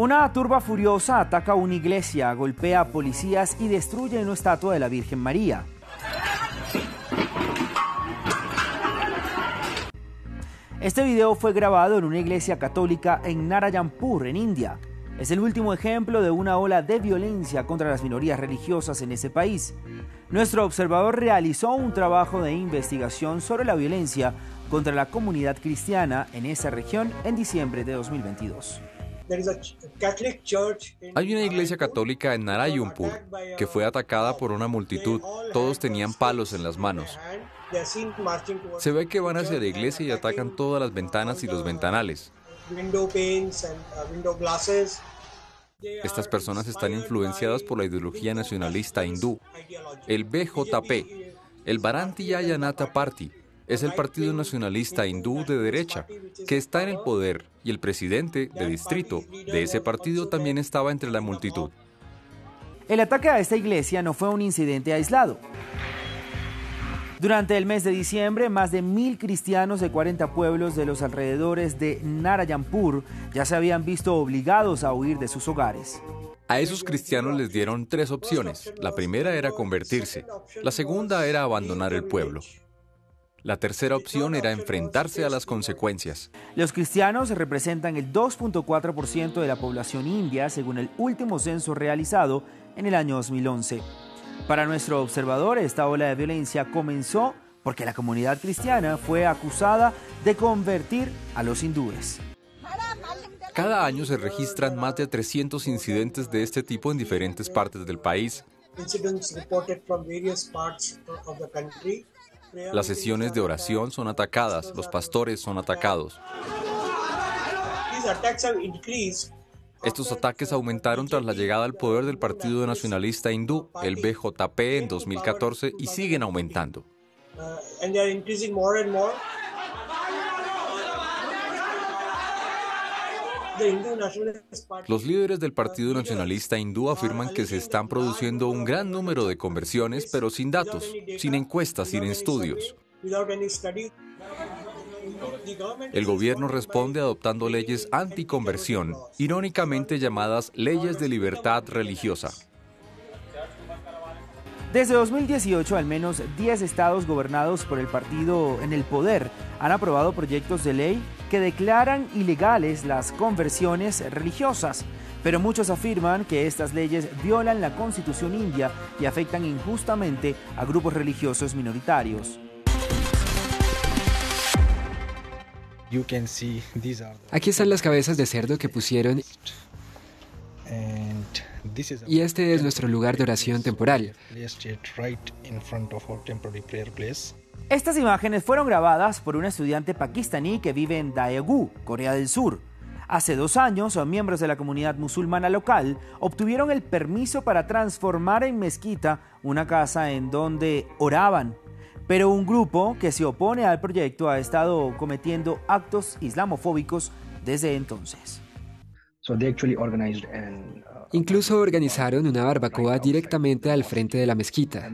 Una turba furiosa ataca una iglesia, golpea a policías y destruye una estatua de la Virgen María. Este video fue grabado en una iglesia católica en Narayanpur, en India. Es el último ejemplo de una ola de violencia contra las minorías religiosas en ese país. Nuestro observador realizó un trabajo de investigación sobre la violencia contra la comunidad cristiana en esa región en diciembre de 2022. Hay una iglesia católica en Narayunpur que fue atacada por una multitud. Todos tenían palos en las manos. Se ve que van hacia la iglesia y atacan todas las ventanas y los ventanales. Estas personas están influenciadas por la ideología nacionalista hindú. El BJP, el Bharatiya Janata Party, es el partido nacionalista hindú de derecha, que está en el poder y el presidente de distrito de ese partido también estaba entre la multitud. El ataque a esta iglesia no fue un incidente aislado. Durante el mes de diciembre, más de mil cristianos de 40 pueblos de los alrededores de Narayanpur ya se habían visto obligados a huir de sus hogares. A esos cristianos les dieron tres opciones. La primera era convertirse, la segunda era abandonar el pueblo la tercera opción era enfrentarse a las consecuencias. Los cristianos representan el 2.4% de la población india según el último censo realizado en el año 2011. Para nuestro observador, esta ola de violencia comenzó porque la comunidad cristiana fue acusada de convertir a los hindúes. Cada año se registran más de 300 incidentes de este tipo en diferentes partes del país. Las sesiones de oración son atacadas, los pastores son atacados. Estos ataques aumentaron tras la llegada al poder del Partido Nacionalista Hindú, el BJP, en 2014 y siguen aumentando. Los líderes del Partido Nacionalista Hindú afirman que se están produciendo un gran número de conversiones, pero sin datos, sin encuestas, sin estudios. El gobierno responde adoptando leyes anticonversión, irónicamente llamadas leyes de libertad religiosa. Desde 2018, al menos 10 estados gobernados por el partido en el poder han aprobado proyectos de ley que declaran ilegales las conversiones religiosas, pero muchos afirman que estas leyes violan la constitución india y afectan injustamente a grupos religiosos minoritarios. Aquí están las cabezas de cerdo que pusieron y este es nuestro lugar de oración temporal. Estas imágenes fueron grabadas por un estudiante pakistaní que vive en Daegu, Corea del Sur. Hace dos años, miembros de la comunidad musulmana local obtuvieron el permiso para transformar en mezquita una casa en donde oraban. Pero un grupo que se opone al proyecto ha estado cometiendo actos islamofóbicos desde entonces. Uh, Incluso organizaron una barbacoa directamente al frente de la mezquita.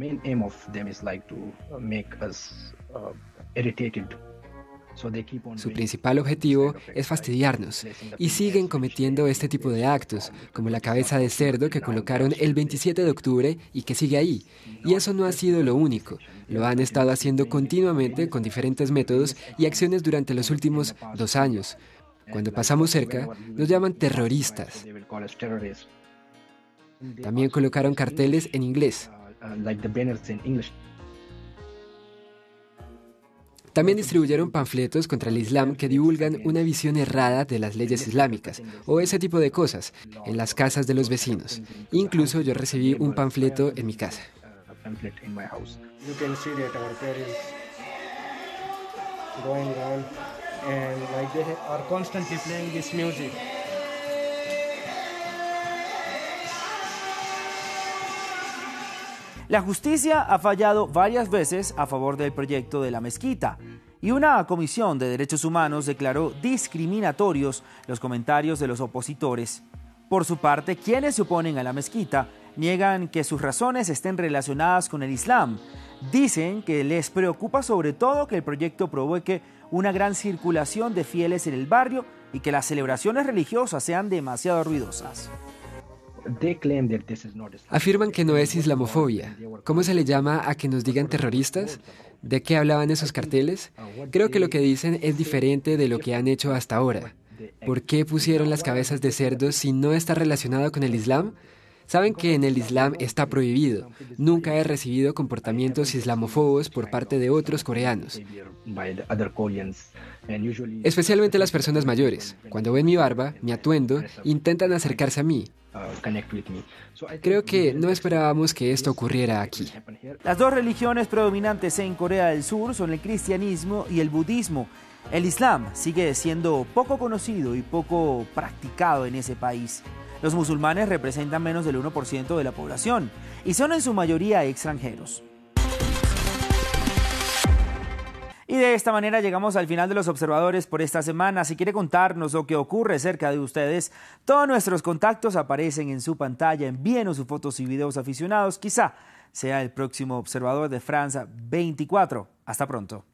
Su principal objetivo es fastidiarnos y siguen cometiendo este tipo de actos, como la cabeza de cerdo que colocaron el 27 de octubre y que sigue ahí. Y eso no ha sido lo único, lo han estado haciendo continuamente con diferentes métodos y acciones durante los últimos dos años. Cuando pasamos cerca, nos llaman terroristas. También colocaron carteles en inglés. También distribuyeron panfletos contra el Islam que divulgan una visión errada de las leyes islámicas o ese tipo de cosas en las casas de los vecinos. Incluso yo recibí un panfleto en mi casa. La justicia ha fallado varias veces a favor del proyecto de la mezquita y una comisión de derechos humanos declaró discriminatorios los comentarios de los opositores. Por su parte, quienes se oponen a la mezquita niegan que sus razones estén relacionadas con el Islam. Dicen que les preocupa sobre todo que el proyecto provoque una gran circulación de fieles en el barrio y que las celebraciones religiosas sean demasiado ruidosas. Afirman que no es islamofobia. ¿Cómo se le llama a que nos digan terroristas? ¿De qué hablaban esos carteles? Creo que lo que dicen es diferente de lo que han hecho hasta ahora. ¿Por qué pusieron las cabezas de cerdos si no está relacionado con el Islam? Saben que en el Islam está prohibido. Nunca he recibido comportamientos islamofobos por parte de otros coreanos. Especialmente las personas mayores. Cuando ven mi barba, mi atuendo, intentan acercarse a mí. Creo que no esperábamos que esto ocurriera aquí. Las dos religiones predominantes en Corea del Sur son el cristianismo y el budismo. El Islam sigue siendo poco conocido y poco practicado en ese país. Los musulmanes representan menos del 1% de la población y son en su mayoría extranjeros. Y de esta manera llegamos al final de los observadores por esta semana. Si quiere contarnos lo que ocurre cerca de ustedes, todos nuestros contactos aparecen en su pantalla. Envíenos sus fotos y videos aficionados. Quizá sea el próximo observador de Francia 24. Hasta pronto.